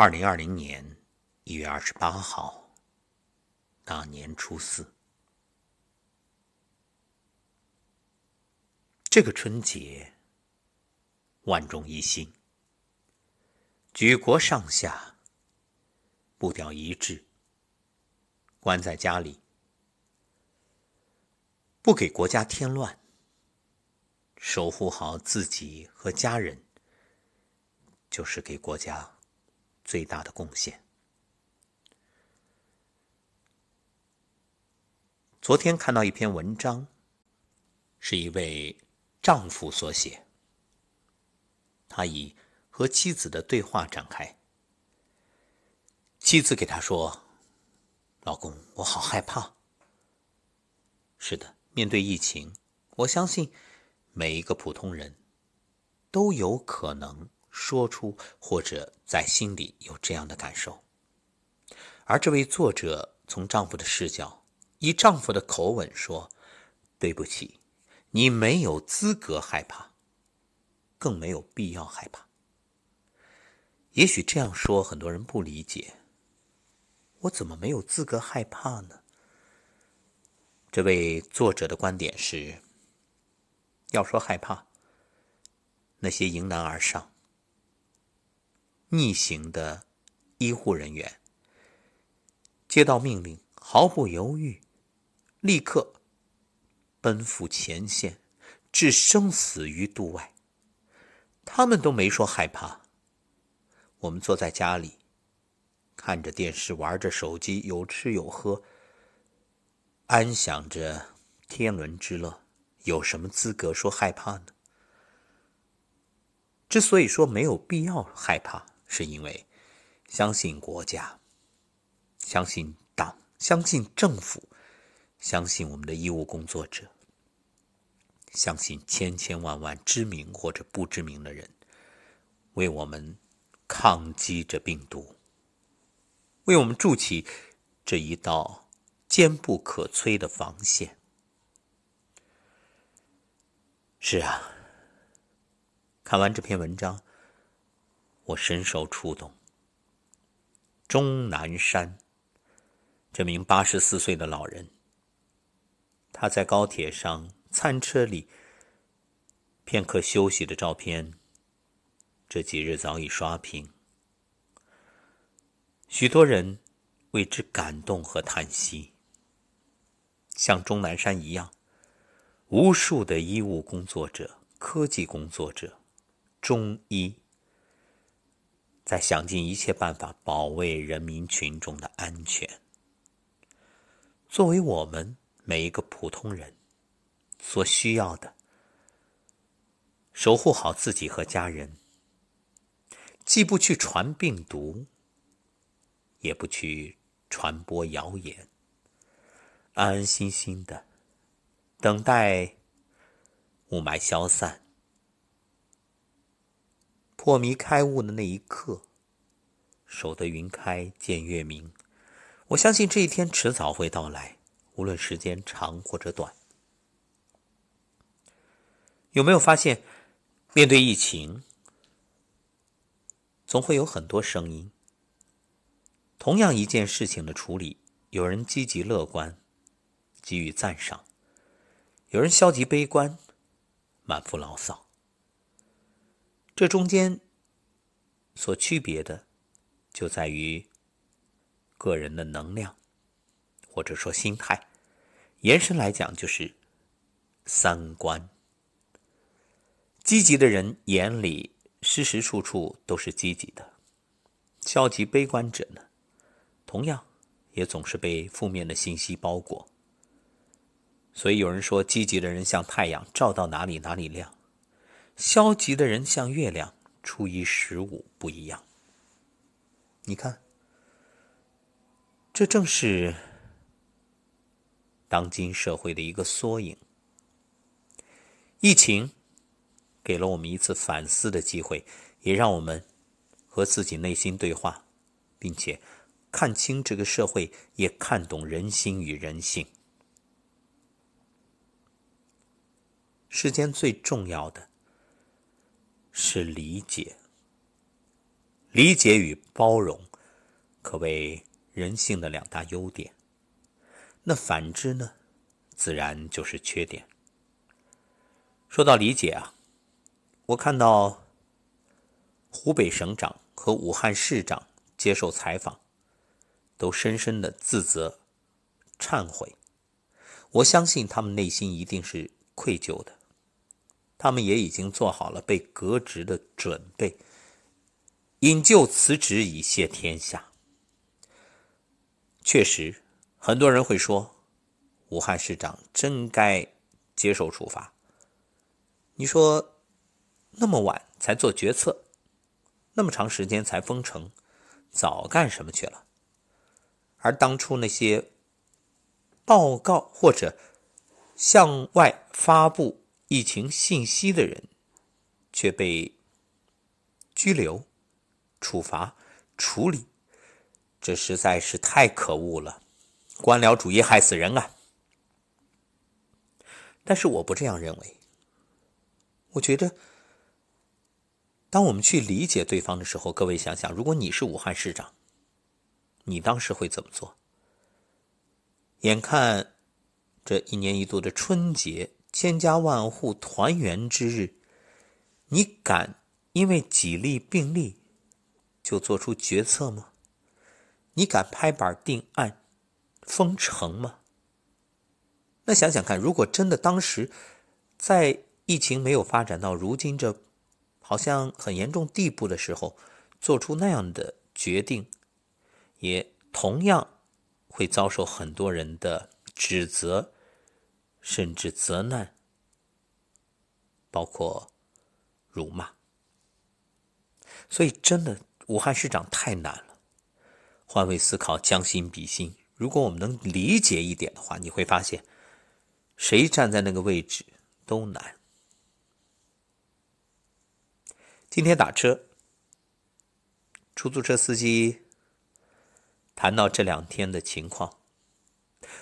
二零二零年一月二十八号，大年初四，这个春节，万众一心，举国上下步调一致，关在家里，不给国家添乱，守护好自己和家人，就是给国家。最大的贡献。昨天看到一篇文章，是一位丈夫所写。他以和妻子的对话展开。妻子给他说：“老公，我好害怕。”是的，面对疫情，我相信每一个普通人都有可能。说出或者在心里有这样的感受，而这位作者从丈夫的视角，以丈夫的口吻说：“对不起，你没有资格害怕，更没有必要害怕。”也许这样说很多人不理解，我怎么没有资格害怕呢？这位作者的观点是：要说害怕，那些迎难而上。逆行的医护人员接到命令，毫不犹豫，立刻奔赴前线，置生死于度外。他们都没说害怕。我们坐在家里，看着电视，玩着手机，有吃有喝，安享着天伦之乐，有什么资格说害怕呢？之所以说没有必要害怕。是因为相信国家，相信党，相信政府，相信我们的医务工作者，相信千千万万知名或者不知名的人，为我们抗击这病毒，为我们筑起这一道坚不可摧的防线。是啊，看完这篇文章。我深受触动。钟南山，这名八十四岁的老人，他在高铁上餐车里片刻休息的照片，这几日早已刷屏，许多人为之感动和叹息。像钟南山一样，无数的医务工作者、科技工作者、中医。在想尽一切办法保卫人民群众的安全。作为我们每一个普通人所需要的，守护好自己和家人，既不去传病毒，也不去传播谣言，安安心心的等待雾霾消散。破迷开悟的那一刻，守得云开见月明。我相信这一天迟早会到来，无论时间长或者短。有没有发现，面对疫情，总会有很多声音。同样一件事情的处理，有人积极乐观，给予赞赏；有人消极悲观，满腹牢骚。这中间所区别的，就在于个人的能量，或者说心态。延伸来讲，就是三观。积极的人眼里时时处处都是积极的，消极悲观者呢，同样也总是被负面的信息包裹。所以有人说，积极的人像太阳，照到哪里哪里亮。消极的人像月亮，初一十五不一样。你看，这正是当今社会的一个缩影。疫情给了我们一次反思的机会，也让我们和自己内心对话，并且看清这个社会，也看懂人心与人性。世间最重要的。是理解，理解与包容可谓人性的两大优点。那反之呢，自然就是缺点。说到理解啊，我看到湖北省长和武汉市长接受采访，都深深的自责、忏悔。我相信他们内心一定是愧疚的，他们也已经做好了被革职的准备。引咎辞职以谢天下。确实，很多人会说，武汉市长真该接受处罚。你说，那么晚才做决策，那么长时间才封城，早干什么去了？而当初那些报告或者向外发布疫情信息的人，却被拘留。处罚、处理，这实在是太可恶了！官僚主义害死人啊！但是我不这样认为。我觉得，当我们去理解对方的时候，各位想想，如果你是武汉市长，你当时会怎么做？眼看这一年一度的春节，千家万户团圆之日，你敢因为几例病例？就做出决策吗？你敢拍板定案、封城吗？那想想看，如果真的当时在疫情没有发展到如今这好像很严重地步的时候，做出那样的决定，也同样会遭受很多人的指责，甚至责难，包括辱骂。所以，真的。武汉市长太难了，换位思考，将心比心。如果我们能理解一点的话，你会发现，谁站在那个位置都难。今天打车，出租车司机谈到这两天的情况，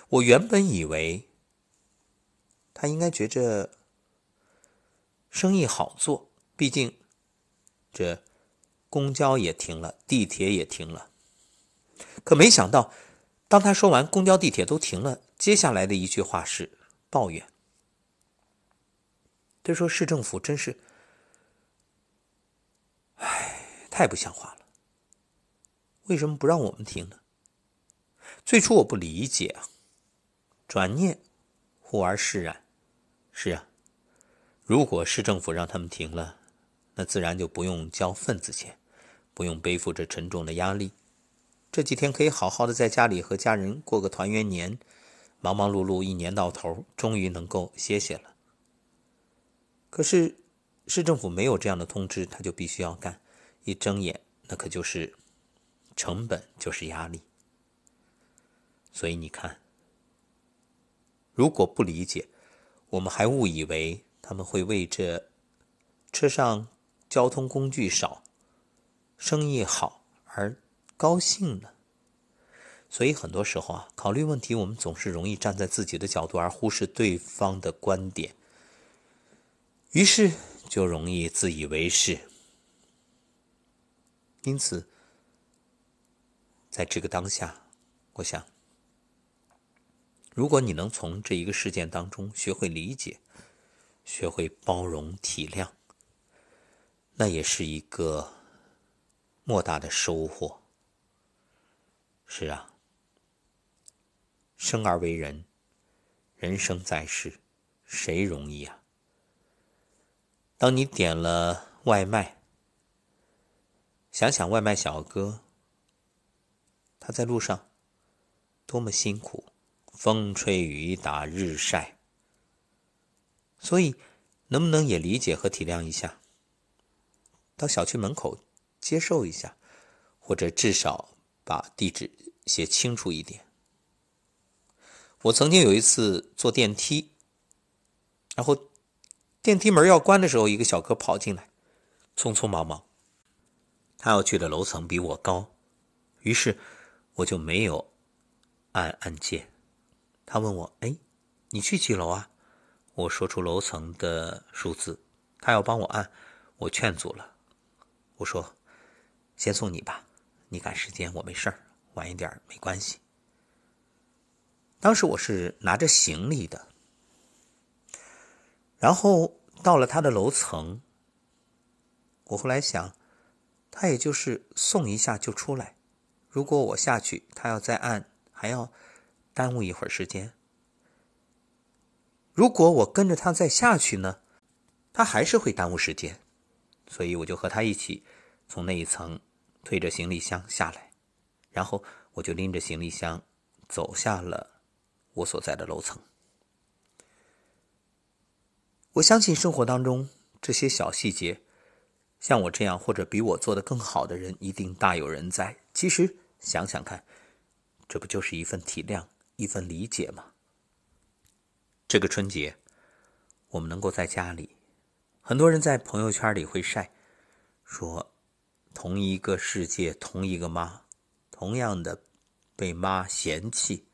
我原本以为他应该觉着生意好做，毕竟这。公交也停了，地铁也停了，可没想到，当他说完公交、地铁都停了，接下来的一句话是抱怨。他说：“市政府真是，唉，太不像话了。为什么不让我们停呢？”最初我不理解，转念忽而释然。是啊，如果市政府让他们停了，那自然就不用交份子钱。不用背负着沉重的压力，这几天可以好好的在家里和家人过个团圆年。忙忙碌碌一年到头，终于能够歇歇了。可是市政府没有这样的通知，他就必须要干。一睁眼，那可就是成本，就是压力。所以你看，如果不理解，我们还误以为他们会为这车上交通工具少。生意好而高兴呢，所以很多时候啊，考虑问题我们总是容易站在自己的角度而忽视对方的观点，于是就容易自以为是。因此，在这个当下，我想，如果你能从这一个事件当中学会理解，学会包容体谅，那也是一个。莫大的收获。是啊，生而为人，人生在世，谁容易啊？当你点了外卖，想想外卖小哥，他在路上多么辛苦，风吹雨打日晒，所以能不能也理解和体谅一下？到小区门口。接受一下，或者至少把地址写清楚一点。我曾经有一次坐电梯，然后电梯门要关的时候，一个小哥跑进来，匆匆忙忙。他要去的楼层比我高，于是我就没有按按键。他问我：“哎，你去几楼啊？”我说出楼层的数字，他要帮我按，我劝阻了，我说。先送你吧，你赶时间，我没事儿，晚一点没关系。当时我是拿着行李的，然后到了他的楼层。我后来想，他也就是送一下就出来。如果我下去，他要再按，还要耽误一会儿时间。如果我跟着他再下去呢，他还是会耽误时间。所以我就和他一起从那一层推着行李箱下来，然后我就拎着行李箱走下了我所在的楼层。我相信生活当中这些小细节，像我这样或者比我做的更好的人一定大有人在。其实想想看，这不就是一份体谅、一份理解吗？这个春节，我们能够在家里。很多人在朋友圈里会晒，说同一个世界，同一个妈，同样的被妈嫌弃，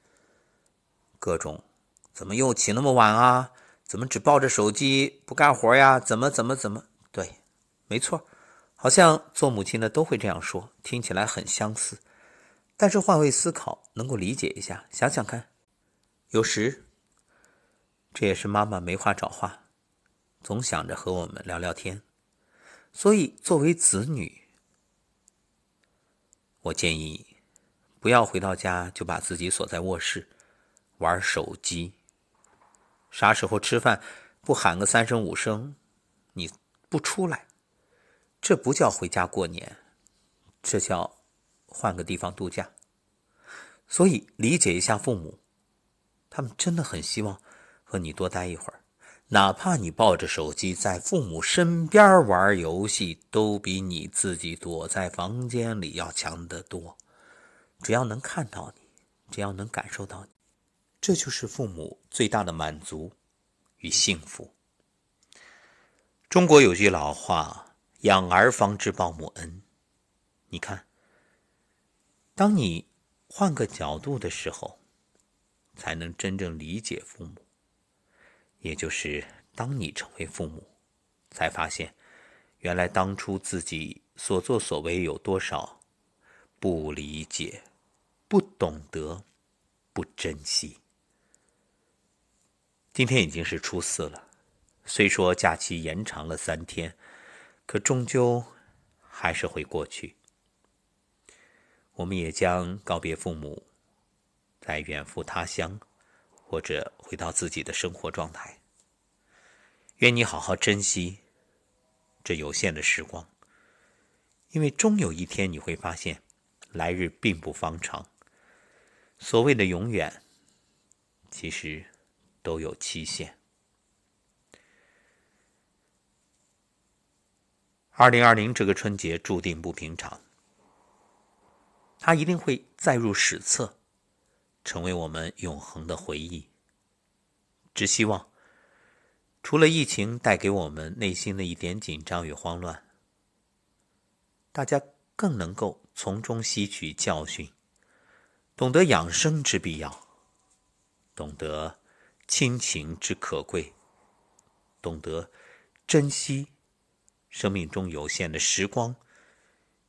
各种怎么又起那么晚啊？怎么只抱着手机不干活呀？怎么怎么怎么？对，没错，好像做母亲的都会这样说，听起来很相似。但是换位思考，能够理解一下，想想看，有时这也是妈妈没话找话。总想着和我们聊聊天，所以作为子女，我建议不要回到家就把自己锁在卧室玩手机。啥时候吃饭不喊个三声五声，你不出来，这不叫回家过年，这叫换个地方度假。所以理解一下父母，他们真的很希望和你多待一会儿。哪怕你抱着手机在父母身边玩游戏，都比你自己躲在房间里要强得多。只要能看到你，只要能感受到你，这就是父母最大的满足与幸福。中国有句老话：“养儿方知报母恩。”你看，当你换个角度的时候，才能真正理解父母。也就是当你成为父母，才发现，原来当初自己所作所为有多少不理解、不懂得、不珍惜。今天已经是初四了，虽说假期延长了三天，可终究还是会过去。我们也将告别父母，在远赴他乡。或者回到自己的生活状态。愿你好好珍惜这有限的时光，因为终有一天你会发现，来日并不方长。所谓的永远，其实都有期限。二零二零这个春节注定不平常，它一定会载入史册。成为我们永恒的回忆。只希望，除了疫情带给我们内心的一点紧张与慌乱，大家更能够从中吸取教训，懂得养生之必要，懂得亲情之可贵，懂得珍惜生命中有限的时光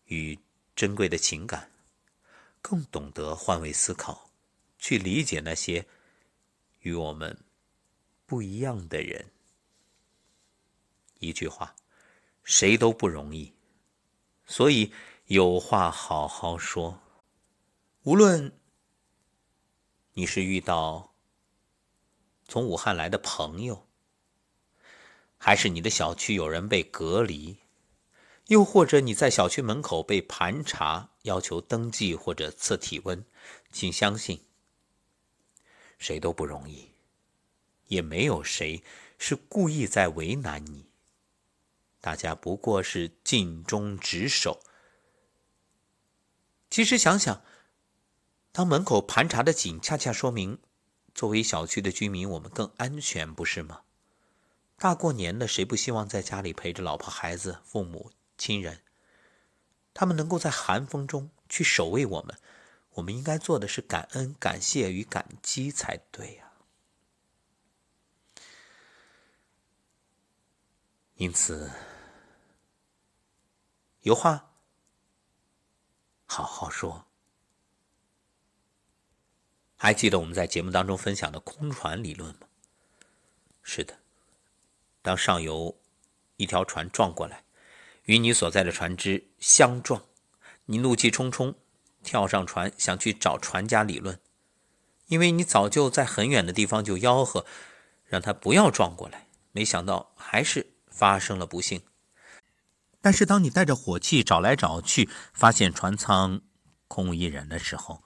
与珍贵的情感，更懂得换位思考。去理解那些与我们不一样的人。一句话，谁都不容易，所以有话好好说。无论你是遇到从武汉来的朋友，还是你的小区有人被隔离，又或者你在小区门口被盘查，要求登记或者测体温，请相信。谁都不容易，也没有谁是故意在为难你。大家不过是尽忠职守。其实想想，当门口盘查的紧，恰恰说明，作为小区的居民，我们更安全，不是吗？大过年的，谁不希望在家里陪着老婆、孩子、父母亲人？他们能够在寒风中去守卫我们。我们应该做的是感恩、感谢与感激才对呀。因此，有话好好说。还记得我们在节目当中分享的空船理论吗？是的，当上游一条船撞过来，与你所在的船只相撞，你怒气冲冲跳上船，想去找船家理论，因为你早就在很远的地方就吆喝，让他不要撞过来，没想到还是发生了不幸。但是当你带着火气找来找去，发现船舱空无一人的时候，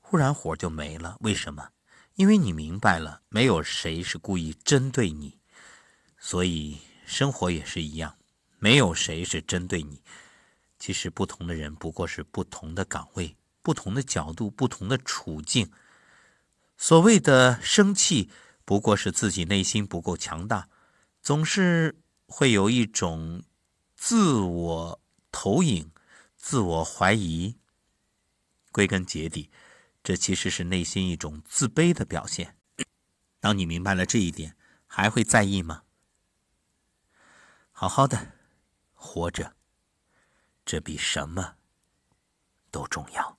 忽然火就没了。为什么？因为你明白了，没有谁是故意针对你，所以生活也是一样，没有谁是针对你。其实不同的人不过是不同的岗位、不同的角度、不同的处境。所谓的生气，不过是自己内心不够强大，总是会有一种自我投影、自我怀疑。归根结底。这其实是内心一种自卑的表现。当你明白了这一点，还会在意吗？好好的活着，这比什么都重要。